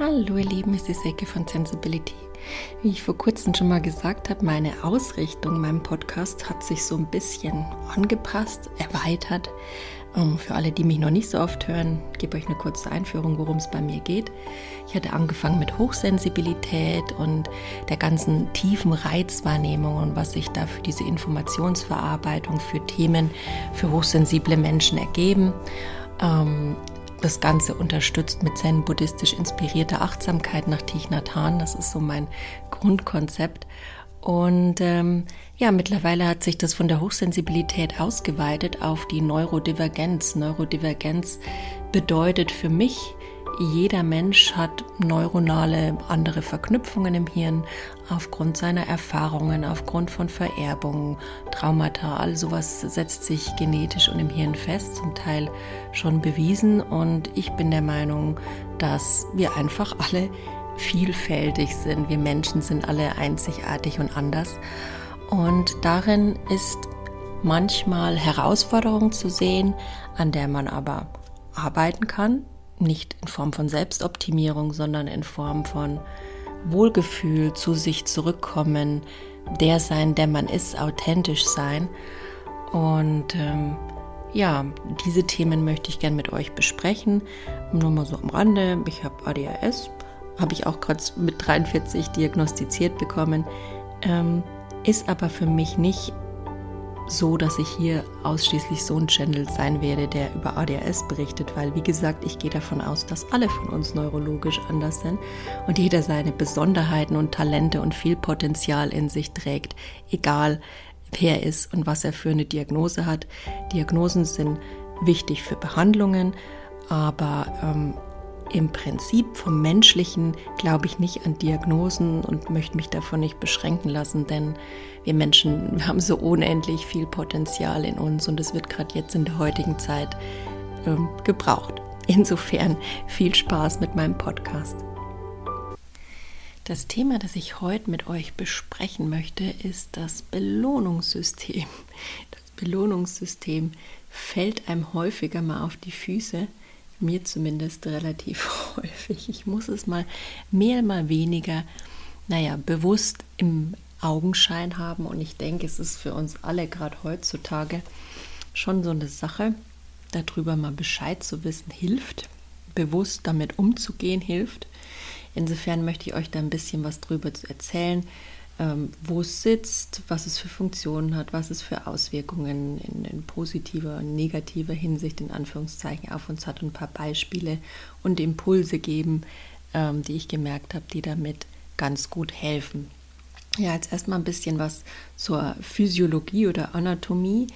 Hallo ihr Lieben, es ist Ecke von Sensibility. Wie ich vor kurzem schon mal gesagt habe, meine Ausrichtung, mein Podcast hat sich so ein bisschen angepasst, erweitert. Um, für alle, die mich noch nicht so oft hören, gebe euch eine kurze Einführung, worum es bei mir geht. Ich hatte angefangen mit Hochsensibilität und der ganzen tiefen Reizwahrnehmung und was sich da für diese Informationsverarbeitung, für Themen, für hochsensible Menschen ergeben. Das Ganze unterstützt mit zen-buddhistisch inspirierter Achtsamkeit nach Thich Nhat Hanh. Das ist so mein Grundkonzept. Und ähm, ja, mittlerweile hat sich das von der Hochsensibilität ausgeweitet auf die Neurodivergenz. Neurodivergenz bedeutet für mich, jeder Mensch hat neuronale andere Verknüpfungen im Hirn aufgrund seiner Erfahrungen, aufgrund von Vererbungen, Traumata, all sowas setzt sich genetisch und im Hirn fest, zum Teil schon bewiesen. Und ich bin der Meinung, dass wir einfach alle vielfältig sind. Wir Menschen sind alle einzigartig und anders. Und darin ist manchmal Herausforderung zu sehen, an der man aber arbeiten kann, nicht in Form von Selbstoptimierung, sondern in Form von Wohlgefühl, zu sich zurückkommen, der sein, der man ist, authentisch sein. Und ähm, ja, diese Themen möchte ich gerne mit euch besprechen. Nur mal so am Rande. Ich habe ADHS, habe ich auch gerade mit 43 diagnostiziert bekommen. Ähm, ist aber für mich nicht so, dass ich hier ausschließlich so ein Channel sein werde, der über ADHS berichtet, weil wie gesagt, ich gehe davon aus, dass alle von uns neurologisch anders sind und jeder seine Besonderheiten und Talente und viel Potenzial in sich trägt, egal wer er ist und was er für eine Diagnose hat. Diagnosen sind wichtig für Behandlungen, aber ähm, im Prinzip vom Menschlichen glaube ich nicht an Diagnosen und möchte mich davon nicht beschränken lassen, denn wir Menschen haben so unendlich viel Potenzial in uns und es wird gerade jetzt in der heutigen Zeit ähm, gebraucht. Insofern viel Spaß mit meinem Podcast. Das Thema, das ich heute mit euch besprechen möchte, ist das Belohnungssystem. Das Belohnungssystem fällt einem häufiger mal auf die Füße mir zumindest relativ häufig. Ich muss es mal mehr, mal weniger, naja, bewusst im Augenschein haben. Und ich denke, es ist für uns alle gerade heutzutage schon so eine Sache, darüber mal Bescheid zu wissen, hilft. Bewusst damit umzugehen, hilft. Insofern möchte ich euch da ein bisschen was drüber erzählen, ähm, wo es sitzt, was es für Funktionen hat, was es für Auswirkungen in, in, positiver und negativer Hinsicht in Anführungszeichen auf uns hat und ein paar Beispiele und Impulse geben, ähm, die ich gemerkt habe, die damit ganz gut helfen. Ja, jetzt erstmal ein bisschen was zur Physiologie oder Anatomie.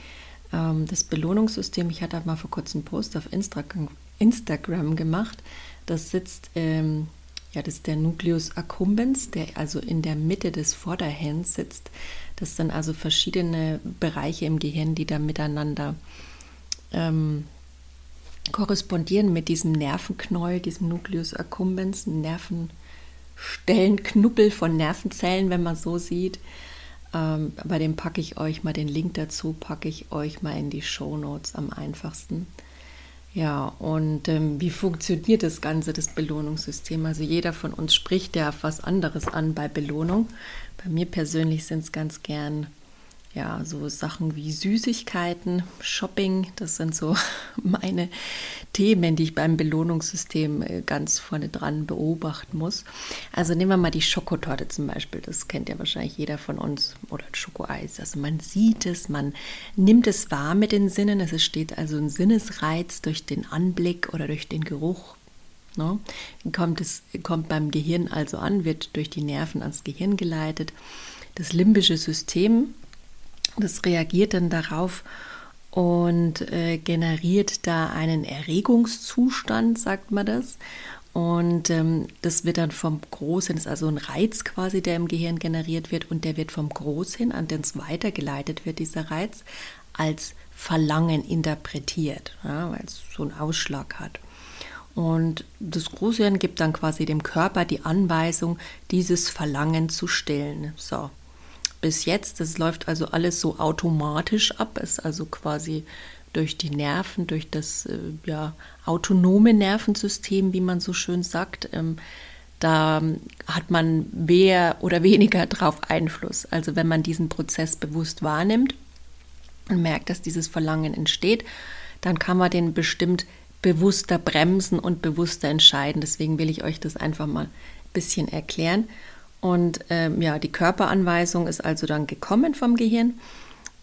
Ähm, das Belohnungssystem, ich hatte mal vor kurzem einen Post auf Instagram, Instagram gemacht. Das sitzt ähm, ja, das ist der Nucleus accumbens, der also in der Mitte des Vorderhirns sitzt. Das sind also verschiedene Bereiche im Gehirn, die da miteinander ähm, korrespondieren mit diesem Nervenknäuel, diesem Nucleus accumbens, Nervenstellenknuppel von Nervenzellen, wenn man so sieht. Ähm, bei dem packe ich euch mal den Link dazu, packe ich euch mal in die Show Notes am einfachsten. Ja, und ähm, wie funktioniert das Ganze, das Belohnungssystem? Also jeder von uns spricht ja was anderes an bei Belohnung. Bei mir persönlich sind es ganz gern ja, so Sachen wie Süßigkeiten, Shopping, das sind so meine Themen, die ich beim Belohnungssystem äh, ganz vorne dran beobachten muss. Also nehmen wir mal die Schokotorte zum Beispiel, das kennt ja wahrscheinlich jeder von uns, oder Schokoeis. Also man sieht es, man nimmt es wahr mit den Sinnen, es steht also ein Sinnesreiz durch den Anblick oder durch den Geruch. Ne? Kommt, es, kommt beim Gehirn also an, wird durch die Nerven ans Gehirn geleitet. Das limbische System das reagiert dann darauf und äh, generiert da einen Erregungszustand, sagt man das. Und ähm, das wird dann vom Großhirn, das ist also ein Reiz quasi, der im Gehirn generiert wird und der wird vom Großhirn, an den es weitergeleitet wird, dieser Reiz, als Verlangen interpretiert, ja, weil es so einen Ausschlag hat. Und das Großhirn gibt dann quasi dem Körper die Anweisung, dieses Verlangen zu stillen. So, bis jetzt. Das läuft also alles so automatisch ab, ist also quasi durch die Nerven, durch das äh, ja, autonome Nervensystem, wie man so schön sagt. Ähm, da hat man mehr oder weniger drauf Einfluss. Also wenn man diesen Prozess bewusst wahrnimmt und merkt, dass dieses Verlangen entsteht, dann kann man den bestimmt bewusster bremsen und bewusster entscheiden. Deswegen will ich euch das einfach mal ein bisschen erklären. Und ähm, ja, die Körperanweisung ist also dann gekommen vom Gehirn.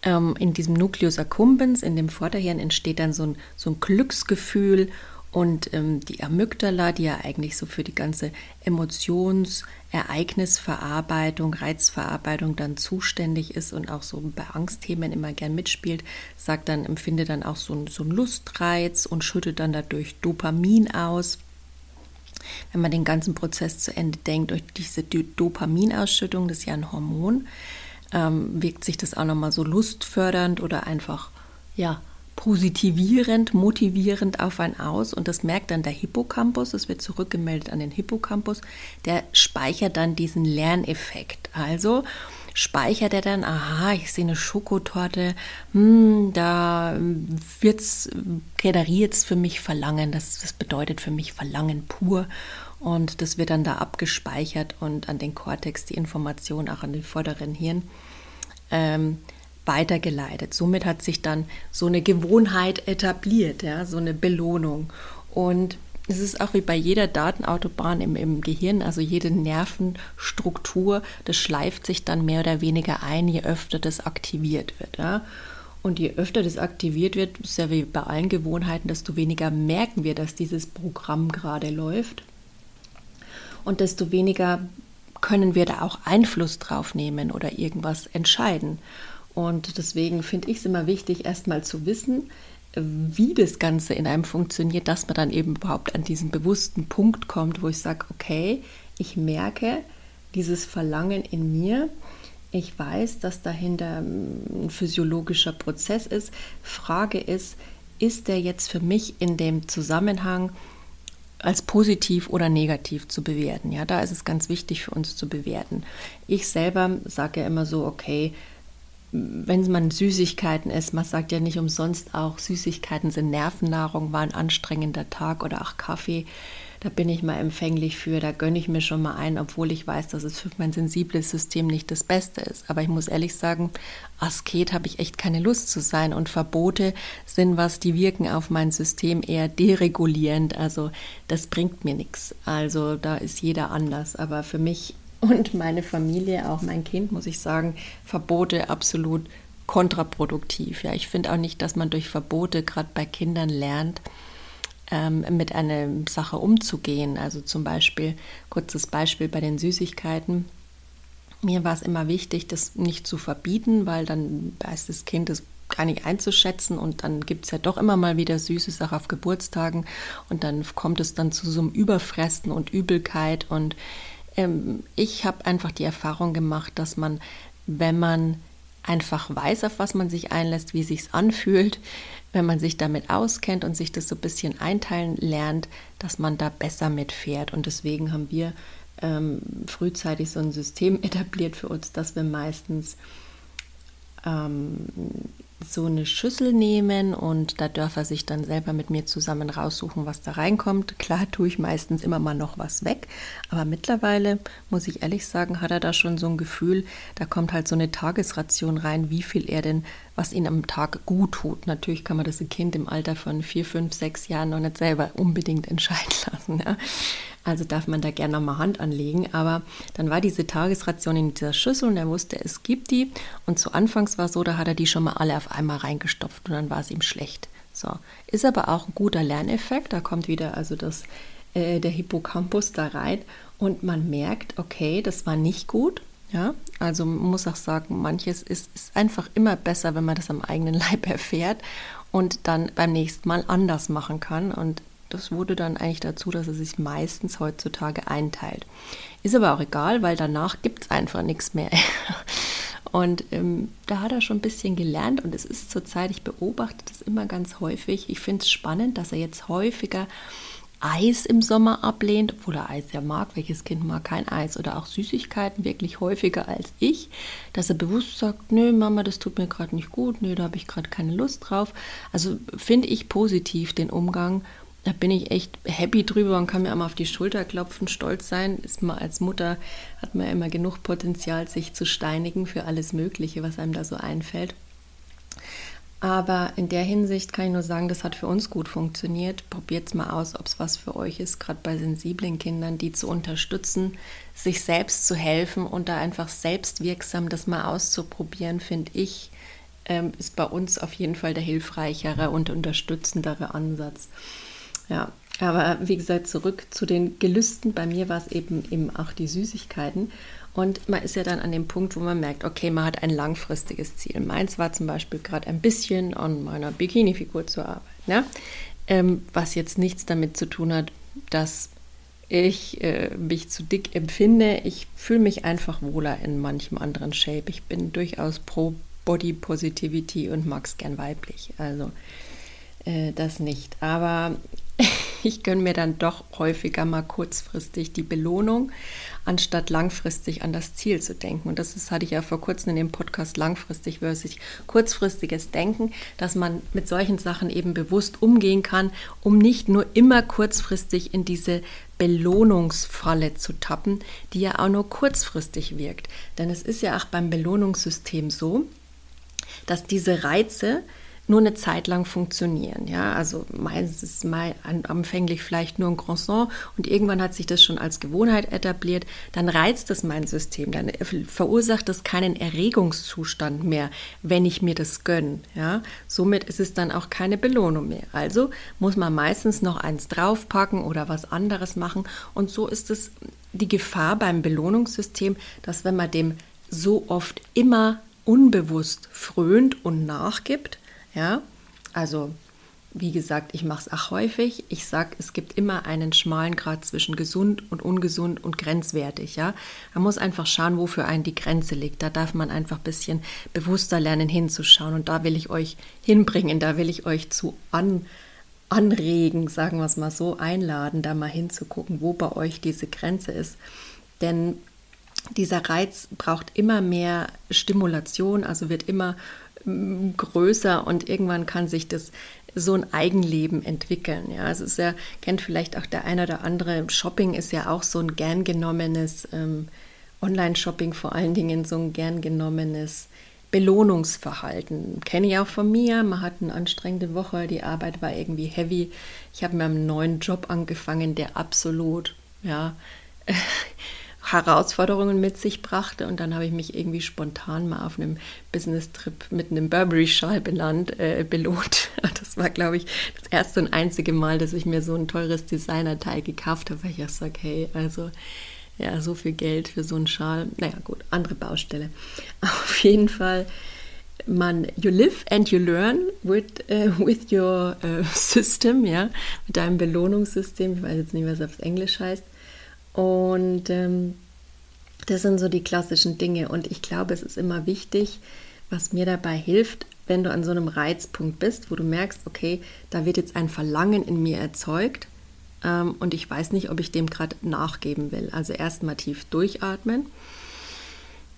Ähm, in diesem Nucleus accumbens, in dem Vorderhirn, entsteht dann so ein, so ein Glücksgefühl und ähm, die Amygdala, die ja eigentlich so für die ganze Emotions-, Ereignisverarbeitung, Reizverarbeitung dann zuständig ist und auch so bei Angstthemen immer gern mitspielt, sagt dann, empfindet dann auch so, so einen Lustreiz und schüttet dann dadurch Dopamin aus. Wenn man den ganzen Prozess zu Ende denkt, durch diese Dopaminausschüttung, das ist ja ein Hormon, ähm, wirkt sich das auch nochmal so lustfördernd oder einfach, ja, positivierend, motivierend auf ein aus. Und das merkt dann der Hippocampus, es wird zurückgemeldet an den Hippocampus, der speichert dann diesen Lerneffekt. Also speichert er dann, aha, ich sehe eine Schokotorte, hm, da wird's, generiert für mich Verlangen, das, das bedeutet für mich Verlangen pur. Und das wird dann da abgespeichert und an den Kortex die Information, auch an den vorderen Hirn. Ähm, weitergeleitet. Somit hat sich dann so eine Gewohnheit etabliert, ja, so eine Belohnung. Und es ist auch wie bei jeder Datenautobahn im, im Gehirn, also jede Nervenstruktur, das schleift sich dann mehr oder weniger ein, je öfter das aktiviert wird. Ja. Und je öfter das aktiviert wird, ist ja wie bei allen Gewohnheiten, desto weniger merken wir, dass dieses Programm gerade läuft. Und desto weniger können wir da auch Einfluss drauf nehmen oder irgendwas entscheiden. Und deswegen finde ich es immer wichtig, erstmal zu wissen, wie das Ganze in einem funktioniert, dass man dann eben überhaupt an diesen bewussten Punkt kommt, wo ich sage, okay, ich merke dieses Verlangen in mir. Ich weiß, dass dahinter ein physiologischer Prozess ist. Frage ist, ist der jetzt für mich in dem Zusammenhang als positiv oder negativ zu bewerten? Ja, da ist es ganz wichtig für uns zu bewerten. Ich selber sage ja immer so, okay, wenn man Süßigkeiten isst, man sagt ja nicht umsonst auch, Süßigkeiten sind Nervennahrung, war ein anstrengender Tag oder auch Kaffee, da bin ich mal empfänglich für, da gönne ich mir schon mal ein, obwohl ich weiß, dass es für mein sensibles System nicht das Beste ist. Aber ich muss ehrlich sagen, Asket habe ich echt keine Lust zu sein und Verbote sind was, die wirken auf mein System eher deregulierend, also das bringt mir nichts. Also da ist jeder anders, aber für mich und meine Familie, auch mein Kind, muss ich sagen, Verbote absolut kontraproduktiv. Ja, ich finde auch nicht, dass man durch Verbote gerade bei Kindern lernt, ähm, mit einer Sache umzugehen. Also zum Beispiel, kurzes Beispiel bei den Süßigkeiten. Mir war es immer wichtig, das nicht zu verbieten, weil dann weiß das Kind es gar nicht einzuschätzen und dann gibt es ja doch immer mal wieder süße Sachen auf Geburtstagen und dann kommt es dann zu so einem Überfressen und Übelkeit und ähm, ich habe einfach die Erfahrung gemacht, dass man, wenn man einfach weiß, auf was man sich einlässt, wie sich anfühlt, wenn man sich damit auskennt und sich das so ein bisschen einteilen lernt, dass man da besser mitfährt. Und deswegen haben wir ähm, frühzeitig so ein System etabliert für uns, dass wir meistens ähm, so eine Schüssel nehmen und da darf er sich dann selber mit mir zusammen raussuchen, was da reinkommt. Klar tue ich meistens immer mal noch was weg, aber mittlerweile, muss ich ehrlich sagen, hat er da schon so ein Gefühl, da kommt halt so eine Tagesration rein, wie viel er denn, was ihm am Tag gut tut. Natürlich kann man das ein Kind im Alter von vier, fünf, sechs Jahren noch nicht selber unbedingt entscheiden lassen. Ja. Also darf man da gerne nochmal Hand anlegen. Aber dann war diese Tagesration in dieser Schüssel und er wusste, es gibt die. Und zu Anfangs war es so, da hat er die schon mal alle auf einmal reingestopft und dann war es ihm schlecht. So. Ist aber auch ein guter Lerneffekt. Da kommt wieder also das, äh, der Hippocampus da rein und man merkt, okay, das war nicht gut. Ja, also muss auch sagen, manches ist, ist einfach immer besser, wenn man das am eigenen Leib erfährt und dann beim nächsten Mal anders machen kann. Und das wurde dann eigentlich dazu, dass er sich meistens heutzutage einteilt. Ist aber auch egal, weil danach gibt es einfach nichts mehr. Und ähm, da hat er schon ein bisschen gelernt und es ist zurzeit, ich beobachte das immer ganz häufig. Ich finde es spannend, dass er jetzt häufiger Eis im Sommer ablehnt, obwohl er Eis ja mag. Welches Kind mag kein Eis? Oder auch Süßigkeiten wirklich häufiger als ich, dass er bewusst sagt, nö, Mama, das tut mir gerade nicht gut, nö, da habe ich gerade keine Lust drauf. Also finde ich positiv den Umgang. Da bin ich echt happy drüber und kann mir einmal auf die Schulter klopfen, stolz sein. Ist man als Mutter hat man ja immer genug Potenzial, sich zu steinigen für alles Mögliche, was einem da so einfällt. Aber in der Hinsicht kann ich nur sagen, das hat für uns gut funktioniert. Probiert es mal aus, ob es was für euch ist, gerade bei sensiblen Kindern, die zu unterstützen, sich selbst zu helfen und da einfach selbstwirksam das mal auszuprobieren, finde ich, ähm, ist bei uns auf jeden Fall der hilfreichere und unterstützendere Ansatz. Ja, aber wie gesagt, zurück zu den Gelüsten. Bei mir war es eben, eben auch die Süßigkeiten. Und man ist ja dann an dem Punkt, wo man merkt, okay, man hat ein langfristiges Ziel. Meins war zum Beispiel gerade ein bisschen an meiner Bikini-Figur zu arbeiten. Ne? Ähm, was jetzt nichts damit zu tun hat, dass ich äh, mich zu dick empfinde. Ich fühle mich einfach wohler in manchem anderen Shape. Ich bin durchaus pro Body Positivity und mag es gern weiblich. Also äh, das nicht. Aber ich gönne mir dann doch häufiger mal kurzfristig die Belohnung, anstatt langfristig an das Ziel zu denken. Und das ist, hatte ich ja vor kurzem in dem Podcast langfristig versus kurzfristiges Denken, dass man mit solchen Sachen eben bewusst umgehen kann, um nicht nur immer kurzfristig in diese Belohnungsfalle zu tappen, die ja auch nur kurzfristig wirkt. Denn es ist ja auch beim Belohnungssystem so, dass diese Reize, nur eine Zeit lang funktionieren. Ja, also meistens ist mal anfänglich vielleicht nur ein Croissant und irgendwann hat sich das schon als Gewohnheit etabliert. Dann reizt es mein System, dann verursacht es keinen Erregungszustand mehr, wenn ich mir das gönne. Ja, somit ist es dann auch keine Belohnung mehr. Also muss man meistens noch eins draufpacken oder was anderes machen. Und so ist es die Gefahr beim Belohnungssystem, dass wenn man dem so oft immer unbewusst frönt und nachgibt, ja, also wie gesagt, ich mache es auch häufig. Ich sage, es gibt immer einen schmalen Grad zwischen gesund und ungesund und grenzwertig. Ja? Man muss einfach schauen, wo für einen die Grenze liegt. Da darf man einfach ein bisschen bewusster lernen, hinzuschauen. Und da will ich euch hinbringen, da will ich euch zu an, anregen, sagen wir es mal so, einladen, da mal hinzugucken, wo bei euch diese Grenze ist. Denn dieser Reiz braucht immer mehr Stimulation, also wird immer größer und irgendwann kann sich das so ein Eigenleben entwickeln. Ja, es ist ja, kennt vielleicht auch der eine oder andere, Shopping ist ja auch so ein gern genommenes, ähm, Online-Shopping vor allen Dingen so ein gern genommenes Belohnungsverhalten. Kenne ich auch von mir. Man hat eine anstrengende Woche, die Arbeit war irgendwie heavy. Ich habe mir einen neuen Job angefangen, der absolut, ja, Herausforderungen mit sich brachte. Und dann habe ich mich irgendwie spontan mal auf einem Business-Trip mit einem Burberry-Schal äh, belohnt. Das war, glaube ich, das erste und einzige Mal, dass ich mir so ein teures Designer-Teil gekauft habe, weil ich ja sage, hey, also ja, so viel Geld für so einen Schal. Naja, gut, andere Baustelle. Auf jeden Fall, man, you live and you learn with, uh, with your uh, system, ja, mit deinem Belohnungssystem. Ich weiß jetzt nicht, was es auf Englisch heißt. Und ähm, das sind so die klassischen Dinge. Und ich glaube, es ist immer wichtig, was mir dabei hilft, wenn du an so einem Reizpunkt bist, wo du merkst, okay, da wird jetzt ein Verlangen in mir erzeugt ähm, und ich weiß nicht, ob ich dem gerade nachgeben will. Also erstmal tief durchatmen,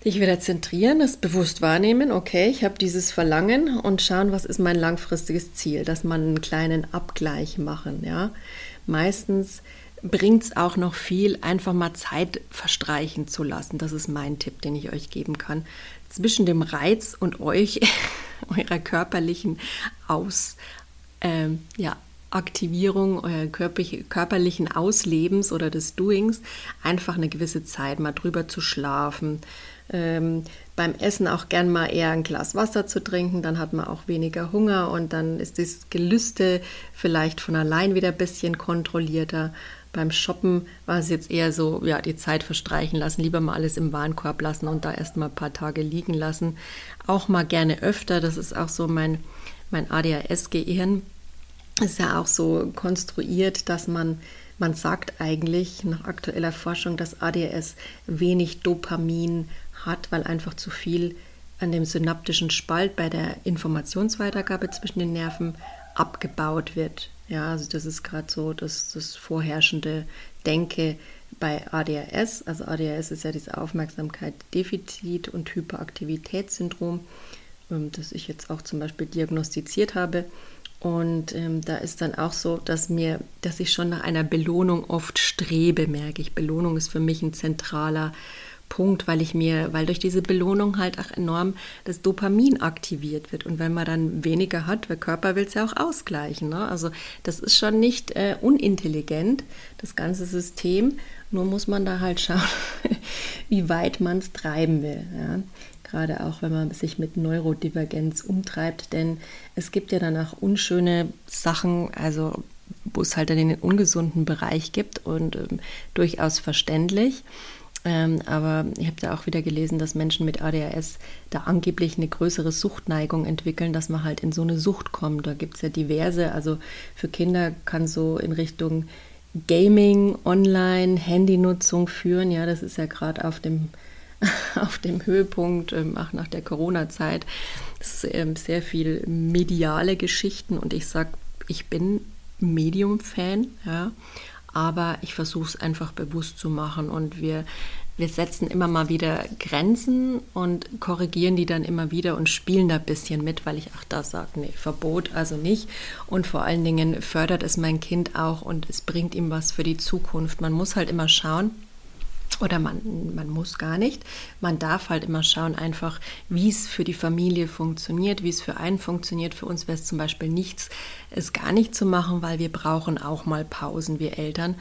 dich wieder zentrieren, das bewusst wahrnehmen, okay, ich habe dieses Verlangen und schauen, was ist mein langfristiges Ziel, dass man einen kleinen Abgleich machen. Ja, meistens bringt es auch noch viel, einfach mal Zeit verstreichen zu lassen. Das ist mein Tipp, den ich euch geben kann. Zwischen dem Reiz und euch, eurer körperlichen Aus, ähm, ja, Aktivierung eurer körperlichen Auslebens oder des Doings einfach eine gewisse Zeit mal drüber zu schlafen. Ähm, beim Essen auch gern mal eher ein Glas Wasser zu trinken, dann hat man auch weniger Hunger und dann ist das Gelüste vielleicht von allein wieder ein bisschen kontrollierter. Beim Shoppen war es jetzt eher so, ja, die Zeit verstreichen lassen, lieber mal alles im Warenkorb lassen und da erst mal ein paar Tage liegen lassen. Auch mal gerne öfter, das ist auch so mein, mein ADHS-Gehirn. Ist ja auch so konstruiert, dass man, man sagt eigentlich nach aktueller Forschung, dass ADHS wenig Dopamin hat, weil einfach zu viel an dem synaptischen Spalt bei der Informationsweitergabe zwischen den Nerven abgebaut wird. Ja, also das ist gerade so das, das vorherrschende Denke bei ADHS. Also ADHS ist ja dieses Aufmerksamkeit-Defizit- und Hyperaktivitätssyndrom, ähm, das ich jetzt auch zum Beispiel diagnostiziert habe. Und ähm, da ist dann auch so, dass mir, dass ich schon nach einer Belohnung oft strebe, merke ich. Belohnung ist für mich ein zentraler Punkt, weil ich mir, weil durch diese Belohnung halt auch enorm das Dopamin aktiviert wird. Und wenn man dann weniger hat, der Körper will es ja auch ausgleichen. Ne? Also das ist schon nicht äh, unintelligent, das ganze System. Nur muss man da halt schauen, wie weit man es treiben will. Ja? gerade auch wenn man sich mit Neurodivergenz umtreibt, denn es gibt ja danach unschöne Sachen, also wo es halt dann den ungesunden Bereich gibt und ähm, durchaus verständlich. Ähm, aber ich habe da auch wieder gelesen, dass Menschen mit ADHS da angeblich eine größere Suchtneigung entwickeln, dass man halt in so eine Sucht kommt. Da gibt es ja diverse, also für Kinder kann so in Richtung Gaming, Online, Handynutzung führen. Ja, das ist ja gerade auf dem auf dem Höhepunkt, ähm, auch nach der Corona-Zeit, ähm, sehr viel mediale Geschichten und ich sage, ich bin Medium-Fan, ja, aber ich versuche es einfach bewusst zu machen und wir, wir setzen immer mal wieder Grenzen und korrigieren die dann immer wieder und spielen da ein bisschen mit, weil ich auch da sage, nee, Verbot also nicht und vor allen Dingen fördert es mein Kind auch und es bringt ihm was für die Zukunft. Man muss halt immer schauen, oder man, man muss gar nicht. Man darf halt immer schauen, einfach, wie es für die Familie funktioniert, wie es für einen funktioniert. Für uns wäre es zum Beispiel nichts, es gar nicht zu machen, weil wir brauchen auch mal Pausen, wir Eltern.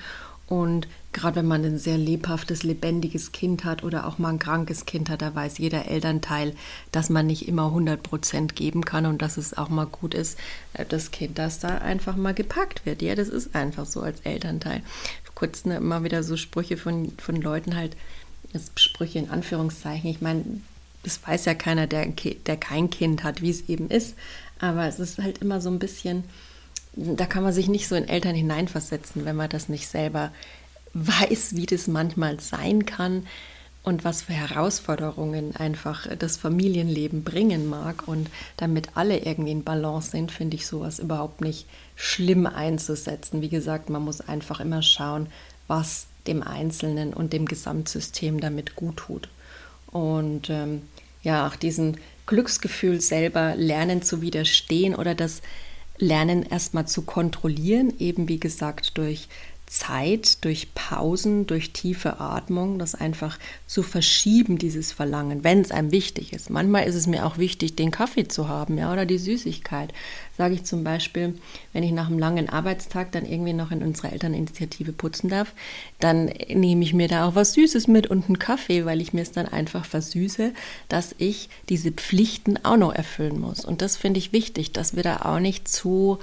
Und gerade wenn man ein sehr lebhaftes, lebendiges Kind hat oder auch mal ein krankes Kind hat, da weiß jeder Elternteil, dass man nicht immer 100 Prozent geben kann und dass es auch mal gut ist, äh, das Kind, dass da einfach mal gepackt wird. Ja, das ist einfach so als Elternteil kurz ne, immer wieder so Sprüche von, von Leuten halt, Sprüche in Anführungszeichen. Ich meine, das weiß ja keiner, der, der kein Kind hat, wie es eben ist. Aber es ist halt immer so ein bisschen, da kann man sich nicht so in Eltern hineinversetzen, wenn man das nicht selber weiß, wie das manchmal sein kann und was für Herausforderungen einfach das Familienleben bringen mag. Und damit alle irgendwie in Balance sind, finde ich sowas überhaupt nicht schlimm einzusetzen. Wie gesagt, man muss einfach immer schauen, was dem Einzelnen und dem Gesamtsystem damit gut tut. Und ähm, ja, auch diesem Glücksgefühl selber lernen zu widerstehen oder das Lernen erstmal zu kontrollieren, eben wie gesagt durch Zeit, durch Pausen, durch tiefe Atmung, das einfach zu verschieben, dieses Verlangen, wenn es einem wichtig ist. Manchmal ist es mir auch wichtig, den Kaffee zu haben, ja, oder die Süßigkeit. Sage ich zum Beispiel, wenn ich nach einem langen Arbeitstag dann irgendwie noch in unserer Elterninitiative putzen darf, dann nehme ich mir da auch was Süßes mit und einen Kaffee, weil ich mir es dann einfach versüße, dass ich diese Pflichten auch noch erfüllen muss. Und das finde ich wichtig, dass wir da auch nicht zu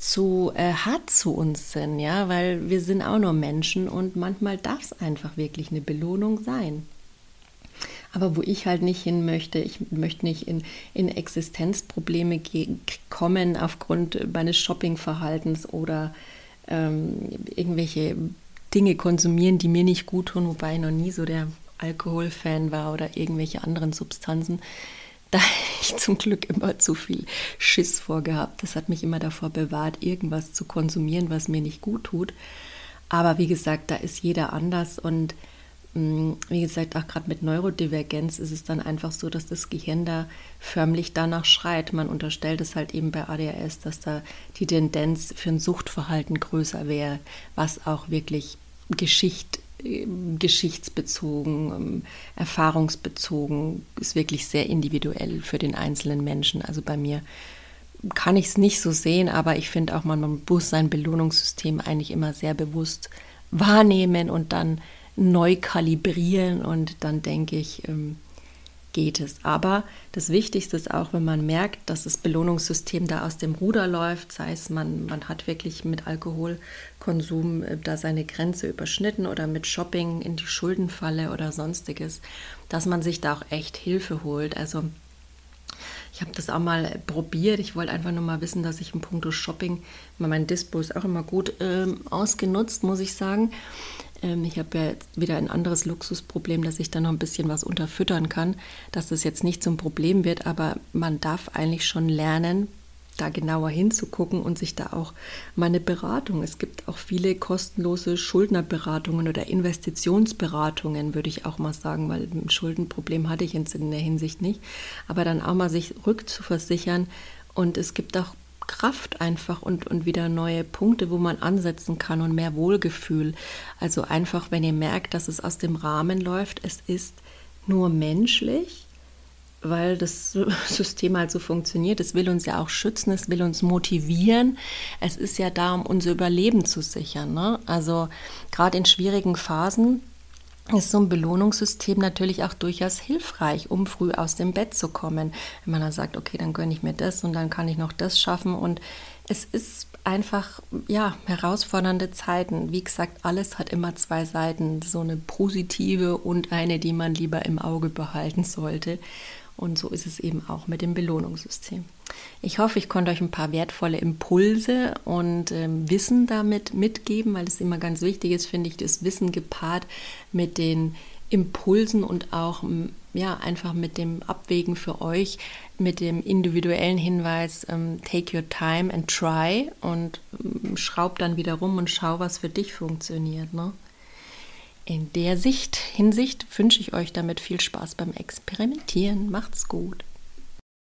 zu äh, hart zu uns sind, ja, weil wir sind auch nur Menschen und manchmal darf es einfach wirklich eine Belohnung sein. Aber wo ich halt nicht hin möchte, ich möchte nicht in, in Existenzprobleme kommen aufgrund meines Shoppingverhaltens oder ähm, irgendwelche Dinge konsumieren, die mir nicht gut tun, wobei ich noch nie so der Alkoholfan war oder irgendwelche anderen Substanzen. Da habe ich zum Glück immer zu viel Schiss vorgehabt. Das hat mich immer davor bewahrt, irgendwas zu konsumieren, was mir nicht gut tut. Aber wie gesagt, da ist jeder anders und mm, wie gesagt, auch gerade mit Neurodivergenz ist es dann einfach so, dass das Gehirn da förmlich danach schreit. Man unterstellt es halt eben bei ADHS, dass da die Tendenz für ein Suchtverhalten größer wäre, was auch wirklich Geschichte geschichtsbezogen, ähm, erfahrungsbezogen, ist wirklich sehr individuell für den einzelnen Menschen. Also bei mir kann ich es nicht so sehen, aber ich finde auch, man muss sein Belohnungssystem eigentlich immer sehr bewusst wahrnehmen und dann neu kalibrieren und dann denke ich, ähm, geht es. Aber das Wichtigste ist auch, wenn man merkt, dass das Belohnungssystem da aus dem Ruder läuft, sei es man, man hat wirklich mit Alkoholkonsum äh, da seine Grenze überschnitten oder mit Shopping in die Schuldenfalle oder sonstiges, dass man sich da auch echt Hilfe holt. Also ich habe das auch mal probiert. Ich wollte einfach nur mal wissen, dass ich im Punkto Shopping, mein Dispo ist auch immer gut ähm, ausgenutzt, muss ich sagen. Ähm, ich habe ja jetzt wieder ein anderes Luxusproblem, dass ich da noch ein bisschen was unterfüttern kann, dass das jetzt nicht zum Problem wird, aber man darf eigentlich schon lernen, da genauer hinzugucken und sich da auch mal eine Beratung. Es gibt auch viele kostenlose Schuldnerberatungen oder Investitionsberatungen, würde ich auch mal sagen, weil ein Schuldenproblem hatte ich in der Hinsicht nicht. Aber dann auch mal sich rückzuversichern und es gibt auch Kraft einfach und, und wieder neue Punkte, wo man ansetzen kann und mehr Wohlgefühl. Also einfach, wenn ihr merkt, dass es aus dem Rahmen läuft, es ist nur menschlich, weil das System halt so funktioniert. Es will uns ja auch schützen, es will uns motivieren. Es ist ja da, um unser Überleben zu sichern. Ne? Also gerade in schwierigen Phasen ist so ein Belohnungssystem natürlich auch durchaus hilfreich, um früh aus dem Bett zu kommen. Wenn man dann sagt, okay, dann gönne ich mir das und dann kann ich noch das schaffen. Und es ist einfach, ja, herausfordernde Zeiten. Wie gesagt, alles hat immer zwei Seiten. So eine positive und eine, die man lieber im Auge behalten sollte. Und so ist es eben auch mit dem Belohnungssystem. Ich hoffe, ich konnte euch ein paar wertvolle Impulse und ähm, Wissen damit mitgeben, weil es immer ganz wichtig ist, finde ich, das Wissen gepaart mit den Impulsen und auch ja, einfach mit dem Abwägen für euch, mit dem individuellen Hinweis, ähm, take your time and try und ähm, schraub dann wieder rum und schau, was für dich funktioniert. Ne? In der Sicht, Hinsicht wünsche ich euch damit viel Spaß beim Experimentieren. Macht's gut.